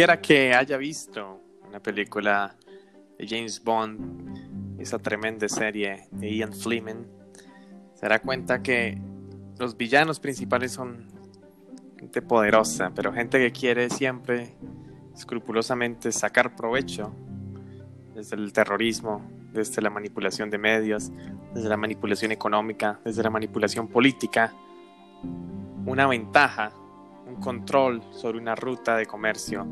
cualquiera que haya visto una película de James Bond, esa tremenda serie de Ian Fleming, se dará cuenta que los villanos principales son gente poderosa, pero gente que quiere siempre escrupulosamente sacar provecho desde el terrorismo, desde la manipulación de medios, desde la manipulación económica, desde la manipulación política, una ventaja, un control sobre una ruta de comercio,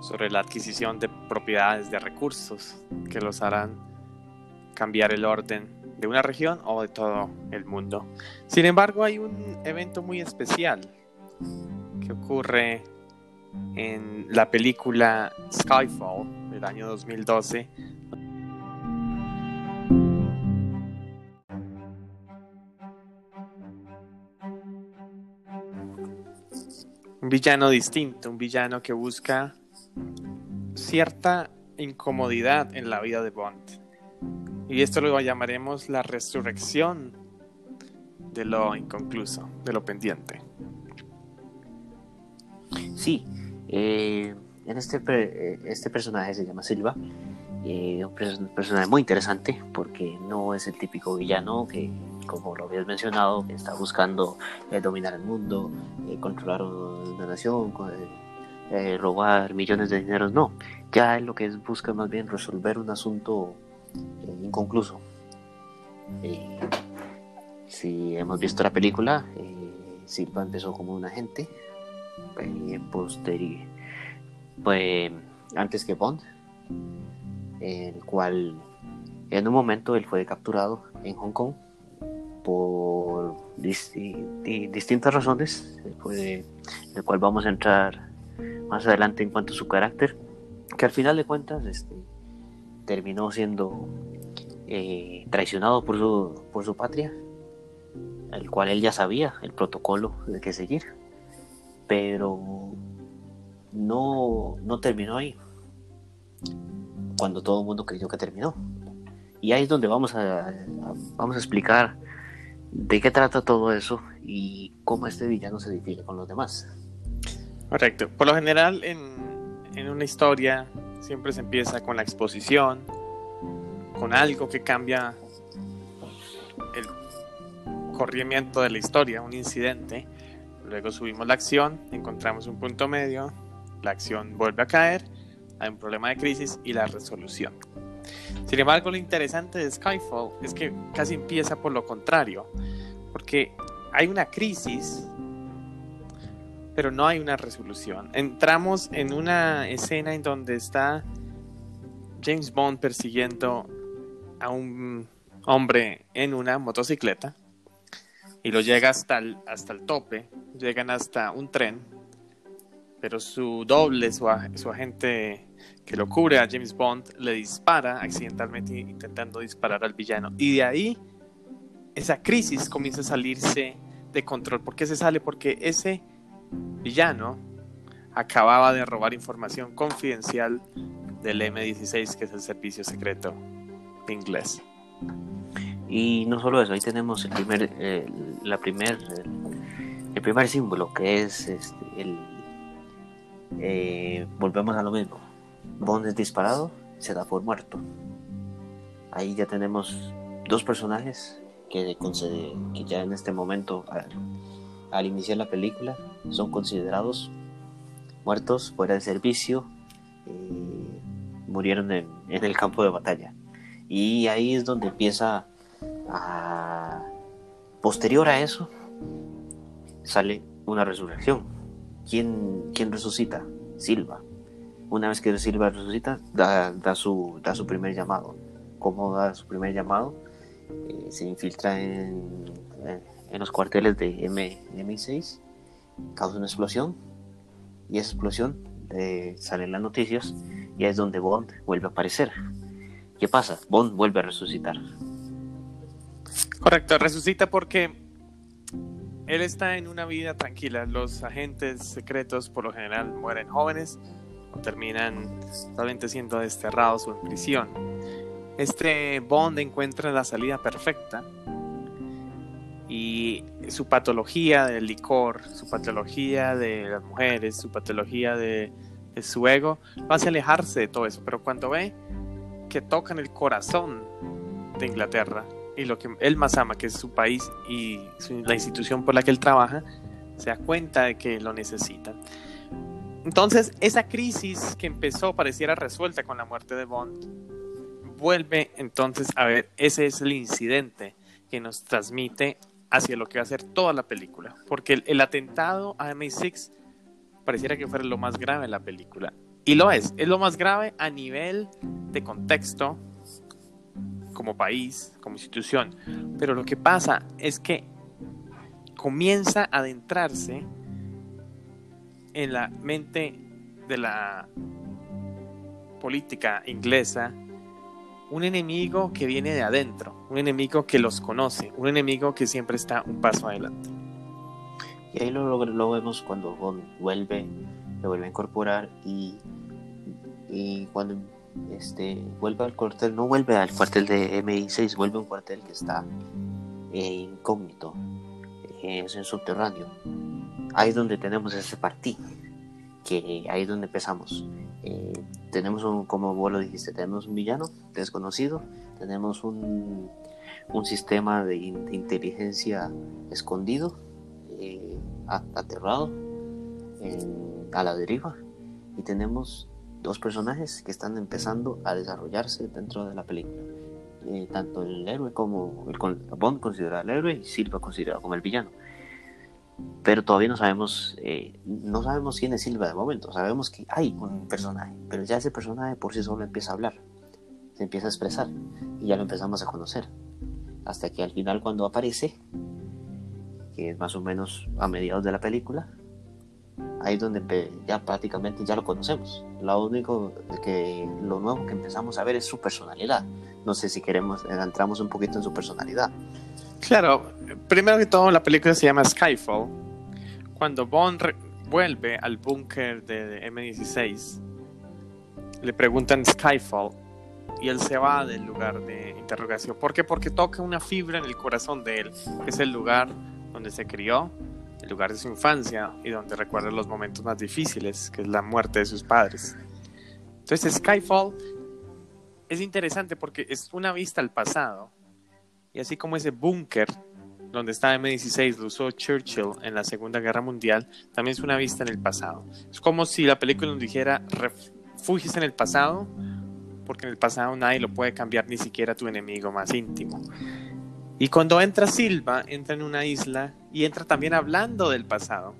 sobre la adquisición de propiedades, de recursos que los harán cambiar el orden de una región o de todo el mundo. Sin embargo, hay un evento muy especial que ocurre en la película Skyfall del año 2012. Un villano distinto, un villano que busca cierta incomodidad en la vida de Bond. Y esto lo llamaremos la resurrección de lo inconcluso, de lo pendiente. Sí, eh, en este, eh, este personaje se llama Silva, eh, un personaje muy interesante porque no es el típico villano que, como lo habías mencionado, está buscando dominar el mundo, controlar una nación, robar millones de dineros, no, ya es lo que es, busca más bien resolver un asunto inconcluso. si hemos visto la película, Silva empezó como un agente posterior, pues antes que Bond, el cual en un momento él fue capturado en Hong Kong por distintas razones, el cual vamos a entrar más adelante en cuanto a su carácter, que al final de cuentas este, terminó siendo eh, traicionado por su, por su patria, el cual él ya sabía el protocolo de que seguir pero no, no terminó ahí, cuando todo el mundo creyó que terminó. Y ahí es donde vamos a, vamos a explicar de qué trata todo eso y cómo este villano se divide con los demás. Correcto. Por lo general, en, en una historia siempre se empieza con la exposición, con algo que cambia el corrimiento de la historia, un incidente Luego subimos la acción, encontramos un punto medio, la acción vuelve a caer, hay un problema de crisis y la resolución. Sin embargo, lo interesante de Skyfall es que casi empieza por lo contrario, porque hay una crisis, pero no hay una resolución. Entramos en una escena en donde está James Bond persiguiendo a un hombre en una motocicleta y lo llega hasta el, hasta el tope, llegan hasta un tren, pero su doble, su, su agente que lo cubre a James Bond, le dispara accidentalmente intentando disparar al villano. Y de ahí esa crisis comienza a salirse de control. ¿Por qué se sale? Porque ese villano acababa de robar información confidencial del M16, que es el servicio secreto inglés. Y no solo eso, ahí tenemos el primer, la primer, el primer símbolo que es este, el, eh, volvemos a lo mismo. Bond es disparado, se da por muerto. Ahí ya tenemos dos personajes que, que ya en este momento, al, iniciar la película, son considerados muertos fuera de servicio, murieron en, en el campo de batalla. Y ahí es donde empieza posterior a eso, sale una resurrección. ¿Quién, resucita? Silva. Una vez que Silva resucita, da, su, primer llamado. ¿Cómo da su primer llamado? Eh, se infiltra en, los cuarteles de M, M6, causa una explosión, y esa explosión eh, sale en las noticias, y es donde Bond vuelve a aparecer. ¿Qué pasa? Bond vuelve a resucitar. Correcto, resucita porque él está en una vida tranquila. Los agentes secretos por lo general mueren jóvenes o terminan totalmente siendo desterrados o en prisión. Este Bond encuentra la salida perfecta y su patología del licor, su patología de las mujeres, su patología de es su ego, lo hace alejarse de todo eso, pero cuando ve que tocan el corazón de Inglaterra y lo que él más ama, que es su país y la institución por la que él trabaja, se da cuenta de que lo necesitan. Entonces, esa crisis que empezó pareciera resuelta con la muerte de Bond, vuelve entonces a ver, ese es el incidente que nos transmite hacia lo que va a ser toda la película. Porque el, atentado a MI6 pareciera que fuera lo más grave de la película. Y lo es, es lo más grave a nivel de contexto, como país, como institución. Pero lo que pasa es que comienza a adentrarse en la mente de la política inglesa un enemigo que viene de adentro, un enemigo que los conoce, un enemigo que siempre está un paso adelante. Y ahí lo, vemos cuando vuelve, vuelve a incorporar y cuando este, vuelve al cuartel, no vuelve al cuartel de MI6, vuelve a un cuartel que está eh, incógnito, eh, es en subterráneo. Ahí es donde tenemos ese partido, que ahí es donde empezamos. Eh, tenemos un, como vos lo dijiste, tenemos un villano desconocido, tenemos un, un sistema de, inteligencia escondido, aterrado, a la deriva, y tenemos dos personajes que están empezando a desarrollarse dentro de la película. Eh, tanto el héroe como el Bond considerado el héroe y Silva considerado como el villano. Pero todavía no sabemos, eh, no sabemos quién es Silva de momento, sabemos que hay un personaje, pero ya ese personaje por sí solo empieza a hablar, se empieza a expresar y ya lo empezamos a conocer, hasta que al final cuando aparece, que es más o menos a mediados de la película, ahí es donde ya prácticamente ya lo conocemos. Lo único que lo nuevo que empezamos a ver es su personalidad. No sé si queremos entramos un poquito en su personalidad. Claro, primero que todo la película se llama Skyfall. Cuando Bond vuelve al búnker de M16, le preguntan Skyfall y él se va del lugar de interrogación. ¿Por qué? Porque toca una fibra en el corazón de él. Es el lugar donde se crió, lugar de su infancia y donde recuerda los momentos más difíciles, que es la muerte de sus padres. Entonces Skyfall es interesante porque es una vista al pasado y así como ese búnker donde estaba M16 lo usó Churchill en la Segunda Guerra Mundial, también es una vista en el pasado. Es como si la película nos dijera, refugies en el pasado, porque en el pasado nadie lo puede cambiar, ni siquiera tu enemigo más íntimo. Y cuando entra Silva, entra en una isla y entra también hablando del pasado,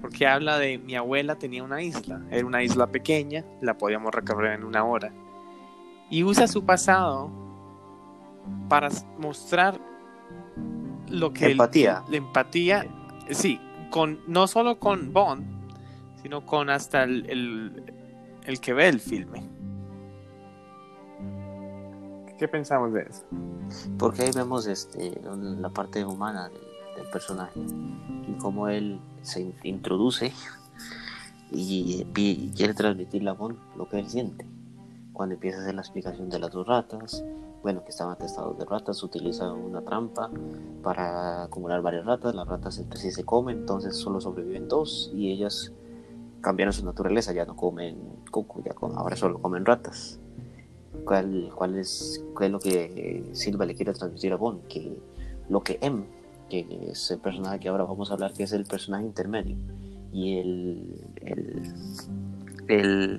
porque habla de mi abuela tenía una isla, era una isla pequeña, la podíamos recorrer en una hora. Y usa su pasado para mostrar lo que empatía la empatía sí con no solo con Bond sino con hasta el, el, que ve el filme ¿qué pensamos de eso? porque ahí vemos este la parte humana del, personaje y cómo él se introduce y, quiere transmitirle a Bond lo que él siente cuando empieza a hacer la explicación de las dos ratas bueno, que estaban atestados de ratas, utiliza una trampa para acumular varias ratas, las ratas entre sí se comen, entonces solo sobreviven dos y ellas cambiaron su naturaleza, ya no comen coco, ya ahora solo comen ratas. ¿Cuál, cuál, es, es lo que Silva le quiere transmitir a Bond? Que lo que M, que es el personaje que ahora vamos a hablar, que es el personaje intermedio, y el, el, el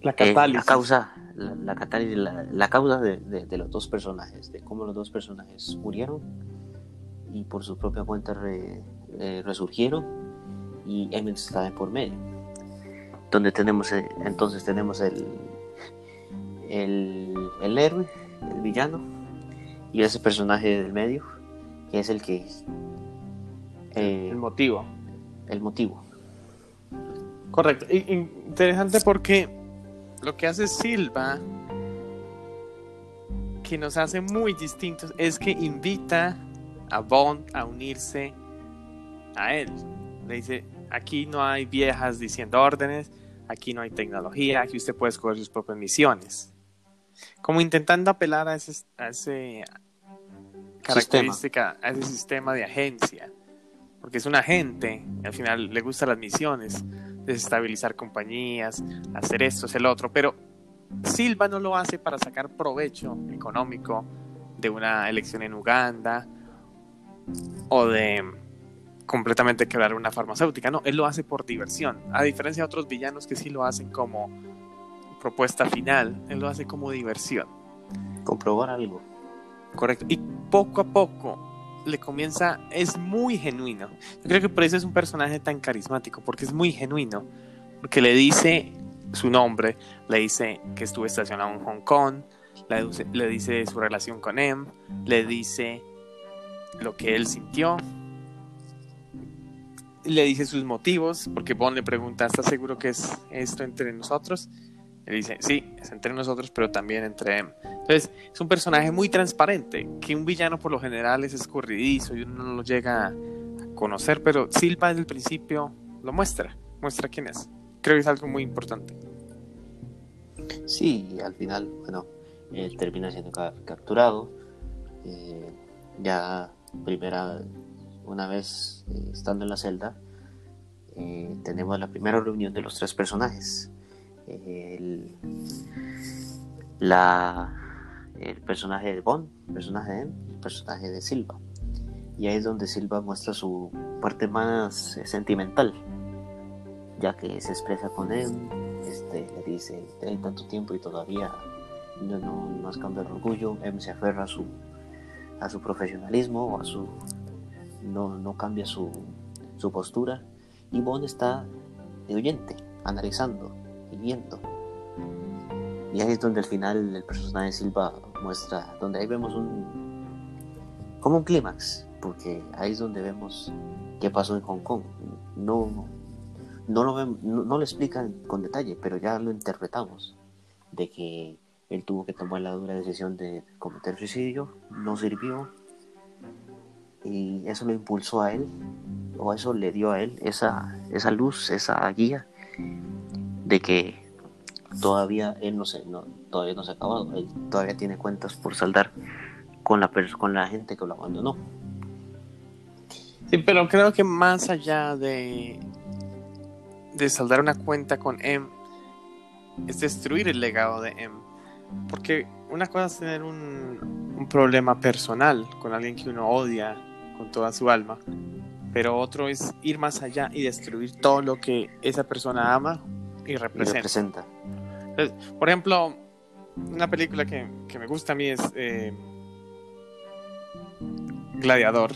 la, eh, la causa la, la, la, causa de, los dos personajes, de cómo los dos personajes murieron y por su propia cuenta eh, resurgieron y Emmett está por medio. Donde tenemos, eh, entonces tenemos el, el, el héroe, el villano y ese personaje del medio que es el que... Eh, el motivo. El motivo. Correcto. Interesante porque lo que hace Silva, que nos hace muy distintos, es que invita a Bond a unirse a él. Le dice, aquí no hay viejas diciendo órdenes, aquí no hay tecnología, aquí usted puede escoger sus propias misiones. Como intentando apelar a ese, a ese característica, a ese sistema de agencia. Porque es un agente, al final le gustan las misiones, desestabilizar compañías, hacer esto, hacer lo otro, pero Silva no lo hace para sacar provecho económico de una elección en Uganda o de completamente quebrar una farmacéutica, no, él lo hace por diversión, a diferencia de otros villanos que sí lo hacen como propuesta final, él lo hace como diversión. Comprobar algo. Correcto. Y poco a poco le comienza, es muy genuino. Yo creo que por eso es un personaje tan carismático, porque es muy genuino, porque le dice su nombre, le dice que estuvo estacionado en Hong Kong, le, le dice su relación con Em, le dice lo que él sintió, le dice sus motivos, porque Bond le pregunta, ¿estás seguro que es esto entre nosotros? Él dice, sí, es entre nosotros, pero también entre Em. Entonces, es un personaje muy transparente, que un villano por lo general es escurridizo y uno no lo llega a conocer, pero Silva desde el principio lo muestra, muestra quién es. Creo que es algo muy importante. Sí, al final, bueno, él termina siendo capturado. Eh, ya primera, una vez eh, estando en la celda, eh, tenemos la primera reunión de los tres personajes. El, la, el personaje de Bond, el personaje de el personaje de Silva. Y ahí es donde Silva muestra su parte más sentimental, ya que se expresa con él, este, le dice, hay tanto tiempo y todavía no, no, has cambiado el orgullo, M se aferra a su, a su profesionalismo, a su, no, no cambia su, su postura, y Bond está de oyente, analizando y ahí es donde al final el personaje Silva muestra, donde ahí vemos un, como un clímax, porque ahí es donde vemos qué pasó en Hong Kong. No, no lo, no, lo explican con detalle, pero ya lo interpretamos, de que él tuvo que tomar la dura decisión de cometer suicidio, no sirvió, y eso lo impulsó a él, o eso le dio a él esa, esa luz, esa guía, de que todavía él no se, todavía no se ha acabado, él todavía tiene cuentas por saldar con la, con la gente que lo abandonó. Sí, pero creo que más allá de de saldar una cuenta con M es destruir el legado de M. Porque una cosa es tener un, un, problema personal con alguien que uno odia con toda su alma, pero otro es ir más allá y destruir todo lo que esa persona ama y representa. por ejemplo, una película que, que, me gusta a mí es eh, Gladiador.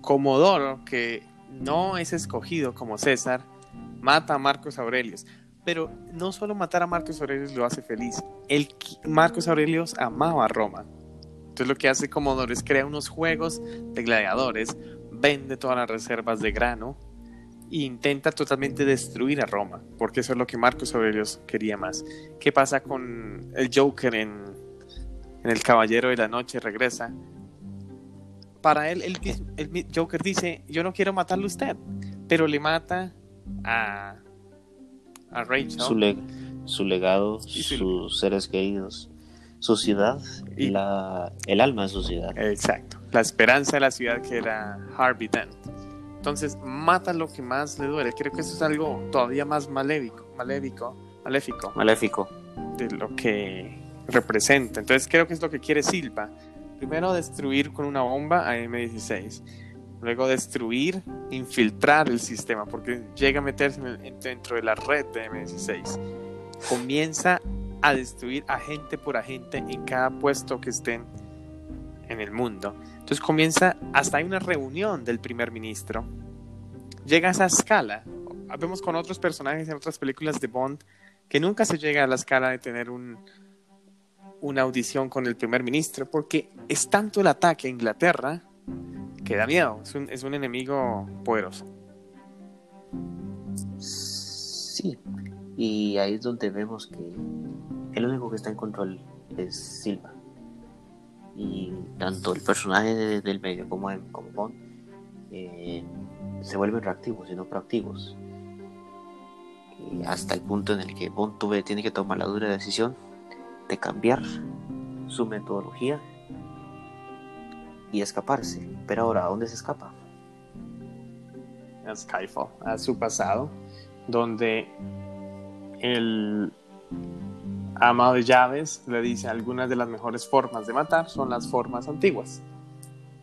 Comodoro, que no es escogido como César, mata a Marcos Aurelius. Pero no solo matar a Marcos Aurelius lo hace feliz. El, Marcos Aurelius amaba a Roma. Entonces lo que hace Comodoro es crear unos juegos de gladiadores, vende todas las reservas de grano e intenta totalmente destruir a Roma, porque eso es lo que Marcos Aurelius quería más. ¿Qué pasa con el Joker en, en El Caballero de la Noche? Regresa para él, el, Joker dice, yo no quiero matarlo a usted, pero le mata a, a Rachel. Su, legado, sus seres queridos, su ciudad, y la, el alma de su ciudad. Exacto, la esperanza de la ciudad que era Harvey Dent. Entonces mata lo que más le duele. Creo que eso es algo todavía más maléfico, maléfico, maléfico. Maléfico. De lo que representa. Entonces creo que es lo que quiere Silva Primero destruir con una bomba a M16. Luego destruir, infiltrar el sistema, porque llega a meterse dentro de la red de M16. Comienza a destruir agente por agente en cada puesto que estén en el mundo. Entonces comienza, hasta hay una reunión del primer ministro. Llega a esa escala. Vemos con otros personajes en otras películas de Bond que nunca se llega a la escala de tener un, una audición con el primer ministro, porque es tanto el ataque a Inglaterra que da miedo, es un, es un enemigo poderoso. Sí, y ahí es donde vemos que el único que está en control es Silva. Y tanto el personaje del medio como, como Bond eh, se vuelven reactivos y no proactivos. Hasta el punto en el que Bond tuve, tiene que tomar la dura decisión de cambiar su metodología y escaparse. Pero ahora, ¿a dónde se escapa? a Skyfall, a su pasado, donde el amado de llaves le dice algunas de las mejores formas de matar son las formas antiguas.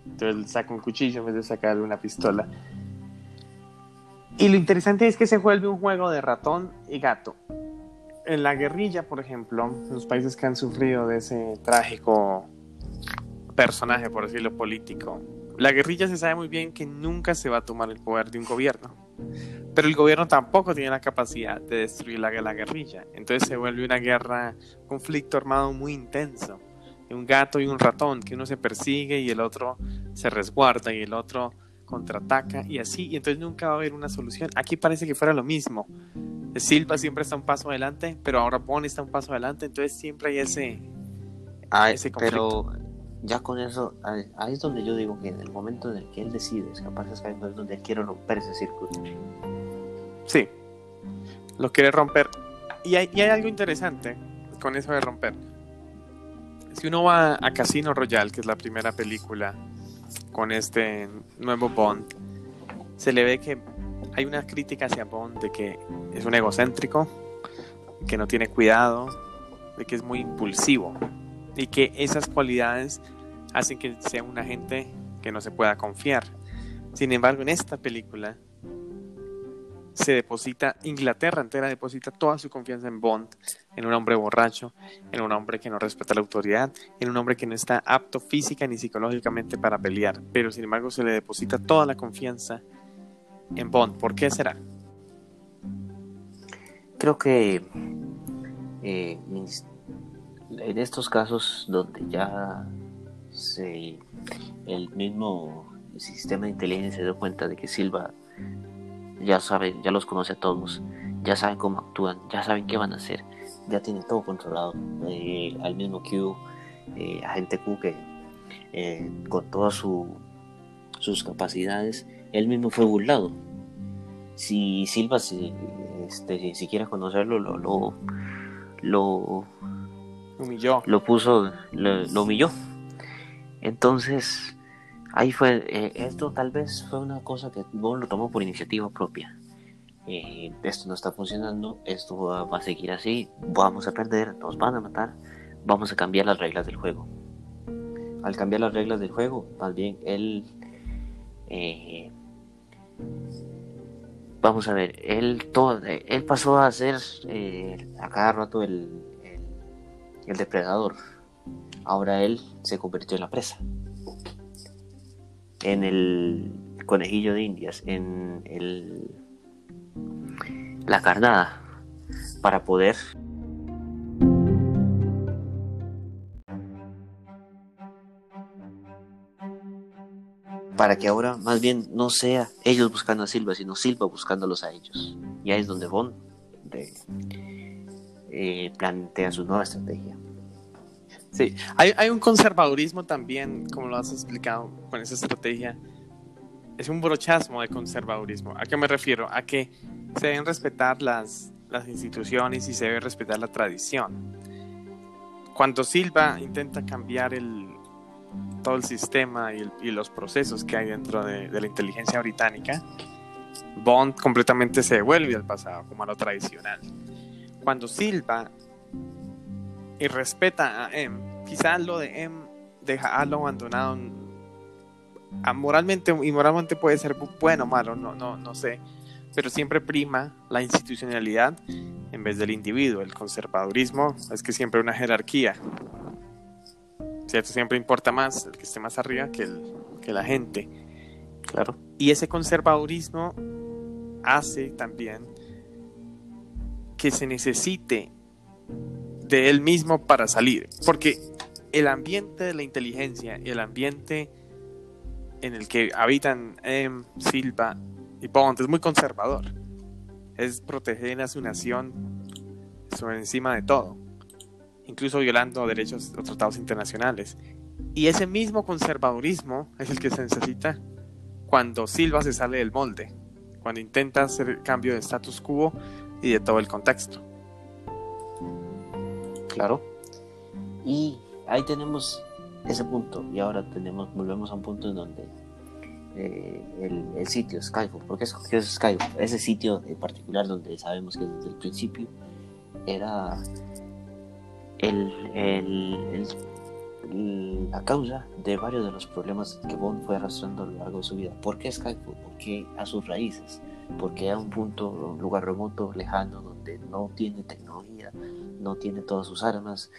Entonces saca un cuchillo en vez de sacar una pistola. Y lo interesante es que se vuelve un juego de ratón y gato. En la guerrilla, por ejemplo, en los países que han sufrido de ese trágico personaje, por decirlo político, la guerrilla se sabe muy bien que nunca se va a tomar el poder de un gobierno. Pero el gobierno tampoco tiene la capacidad de destruir la, la guerrilla. Entonces se vuelve una guerra, conflicto armado muy intenso. Un gato y un ratón, que uno se persigue y el otro se resguarda y el otro contraataca y así. Y entonces nunca va a haber una solución. Aquí parece que fuera lo mismo. Silva siempre está un paso adelante, pero ahora Bond está un paso adelante. Entonces siempre hay ese, ese conflicto. Pero ya con eso, ahí es donde yo digo que en el momento en el que él decide escapar es donde él quiere romper ese círculo. Sí, lo quiere romper. Y hay, algo interesante con eso de romper. Si uno va a Casino Royale, que es la primera película con este nuevo Bond, se le ve que hay una crítica hacia Bond de que es un egocéntrico, que no tiene cuidado, de que es muy impulsivo y que esas cualidades hacen que sea un agente que no se pueda confiar. Sin embargo, en esta película se deposita, Inglaterra entera deposita toda su confianza en Bond, en un hombre borracho, en un hombre que no respeta la autoridad, en un hombre que no está apto física ni psicológicamente para pelear, pero sin embargo se le deposita toda la confianza en Bond. ¿Por qué será? Creo que eh, en estos casos donde ya se, el mismo sistema de inteligencia se dio cuenta de que Silva ya sabe, ya los conoce a todos, ya saben cómo actúan, ya saben qué van a hacer, ya tiene todo controlado. Eh, al mismo Q, eh, agente Q que eh, con todas sus capacidades, él mismo fue burlado. Si Silva si, este, si quiere conocerlo, lo, lo, lo humilló. Lo puso, lo, humilló. Entonces, ahí fue, eh, esto tal vez fue una cosa que Bond lo tomó por iniciativa propia. Eh, esto no está funcionando, esto va, a seguir así, vamos a perder, nos van a matar, vamos a cambiar las reglas del juego. Al cambiar las reglas del juego, más bien él... Eh, vamos a ver, él, todo, él pasó a ser a cada rato el, el depredador. Ahora él se convirtió en la presa. En el conejillo de indias, en el, la carnada, para poder para que ahora más bien no sea ellos buscando a Silva, sino Silva buscándolos a ellos. Y ahí es donde Bond eh, plantea su nueva estrategia. Sí, hay, hay, un conservadurismo también, como lo has explicado con esa estrategia. Es un brochasmo de conservadurismo. ¿A qué me refiero? A que se deben respetar las, las instituciones y se debe respetar la tradición. Cuando Silva intenta cambiar el, todo el sistema y, y, los procesos que hay dentro de, de, la inteligencia británica, Bond completamente se devuelve al pasado, como a lo tradicional cuando Silva y respeta a M, quizás lo de M dejarlo abandonado moralmente y moralmente puede ser bueno o malo, no, no, no sé, pero siempre prima la institucionalidad en vez del individuo. El conservadurismo es que siempre hay una jerarquía. ¿Cierto? Siempre importa más el que esté más arriba que, el, que la gente. Claro. Y ese conservadurismo hace también que se necesite de él mismo para salir. Porque el ambiente de la inteligencia y el ambiente en el que habitan M, Silva y Bond es muy conservador. Es proteger a su nación sobre encima de todo, incluso violando derechos o tratados internacionales. Y ese mismo conservadurismo es el que se necesita cuando Silva se sale del molde, cuando intenta hacer cambio de status quo y de todo el contexto. Claro. Y ahí tenemos ese punto. Y ahora tenemos, volvemos a un punto en donde eh, el, el, sitio Skyfall. ¿Por qué escogió Skyfall? Ese sitio en particular donde sabemos que desde el principio era el, la causa de varios de los problemas que Bond fue arrastrando a lo largo de su vida. ¿Por qué Skyfall? ¿Por qué a sus raíces? Porque a un punto, un lugar remoto, lejano, no tiene tecnología, no tiene todas sus armas.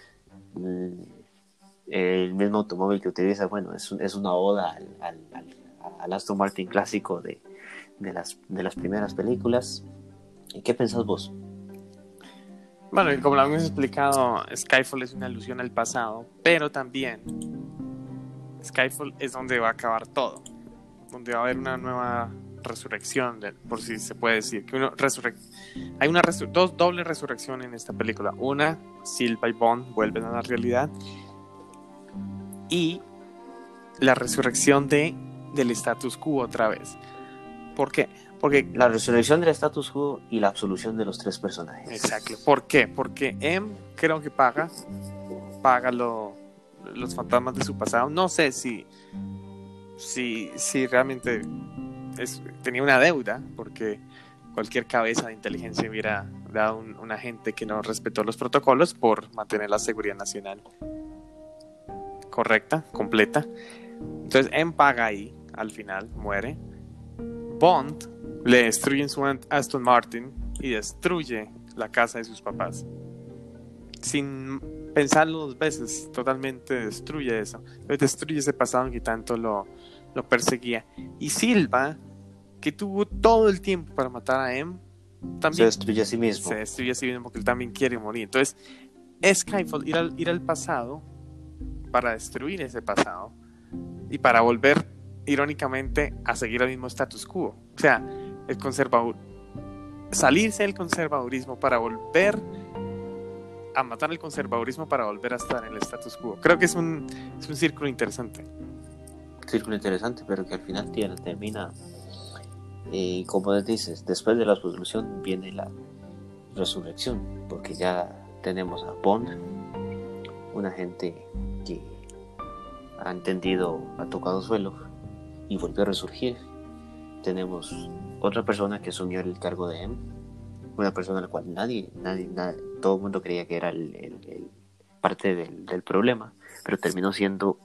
El mismo automóvil que utiliza, bueno, es, es una oda al, Aston Martin clásico de, de, las, de las primeras películas. ¿Y qué pensás vos? Bueno, como lo hemos explicado, Skyfall es una alusión al pasado, pero también Skyfall es donde va a acabar todo, donde va a haber una nueva resurrección, por si se puede decir. Que uno Hay una dos doble resurrección en esta película. Una, Silva y Bond vuelven a la realidad. Y la resurrección de, del status quo otra vez. ¿Por qué? Porque la resurrección del status quo y la absolución de los tres personajes. Exacto. ¿Por qué? Porque M creo que paga, paga lo, los fantasmas de su pasado. No sé si, si, si realmente tenía una deuda, porque cualquier cabeza de inteligencia hubiera dado un, un, agente que no respetó los protocolos por mantener la seguridad nacional correcta, completa. Entonces, M paga ahí, al final, muere. Bond le destruye su Aston Martin y destruye la casa de sus papás. Sin pensarlo dos veces, totalmente destruye eso. Destruye ese pasado que tanto lo, lo perseguía. Y Silva, que tuvo todo el tiempo para matar a M, también se destruye a sí mismo. Se destruye a sí mismo porque él también quiere morir. Entonces, Skyfall, ir al, ir al pasado para destruir ese pasado y para volver, irónicamente, a seguir el mismo status quo. O sea, el conservador, salirse del conservadurismo para volver a matar el conservadurismo para volver a estar en el status quo. Creo que es un, es un círculo interesante círculo interesante, pero que al final termina, y como dices, después de la resolución viene la resurrección, porque ya tenemos a Bond, una gente que ha entendido, ha tocado suelo y volvió a resurgir. Tenemos otra persona que asumió el cargo de M, una persona a la cual nadie, nadie, todo el mundo creía que era el, parte del, del problema, pero terminó siendo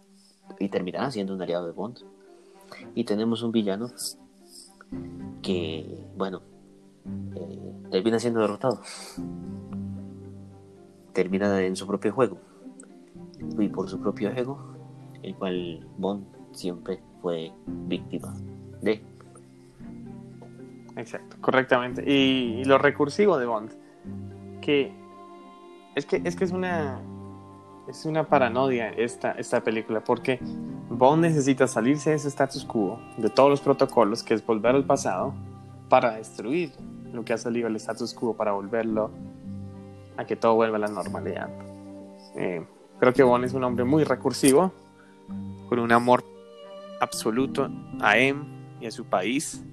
y terminará siendo un aliado de Bond. Y tenemos un villano que, bueno, eh, termina siendo derrotado. Termina en su propio juego. Y por su propio ego, el cual Bond siempre fue víctima de. Exacto, correctamente. Y, y lo recursivo de Bond, que es que es que es una es una paranoia esta, esta película porque Bond necesita salirse de ese status quo, de todos los protocolos, que es volver al pasado, para destruir lo que ha salido del status quo, para volverlo a que todo vuelva a la normalidad. Eh, creo que Bond es un hombre muy recursivo, con un amor absoluto a M y a su país,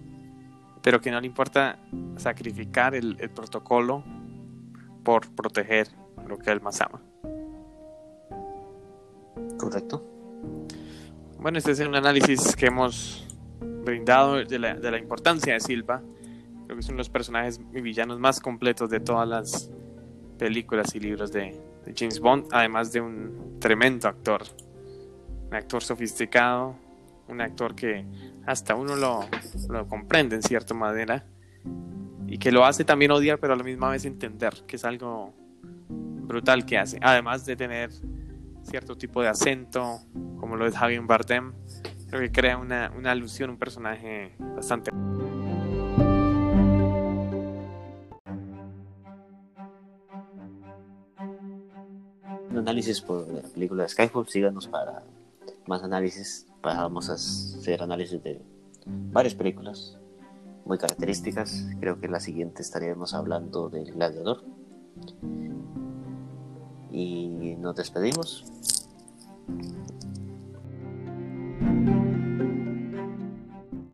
pero que no le importa sacrificar el, el protocolo por proteger lo que él más ama. Correcto. Bueno, este es un análisis que hemos brindado de la, importancia de Silva. Creo que es uno de los personajes y villanos más completos de todas las películas y libros de, de James Bond, además de un tremendo actor. Un actor sofisticado, un actor que hasta uno lo, lo, comprende en cierta manera y que lo hace también odiar, pero a la misma vez entender, que es algo brutal que hace. Además de tener cierto tipo de acento, como lo es Javier Bardem, creo que crea una, una alusión, un personaje bastante... Análisis por la película de Skyfall, síganos para más análisis, vamos a hacer análisis de varias películas muy características, creo que la siguiente estaremos hablando del gladiador y nos despedimos.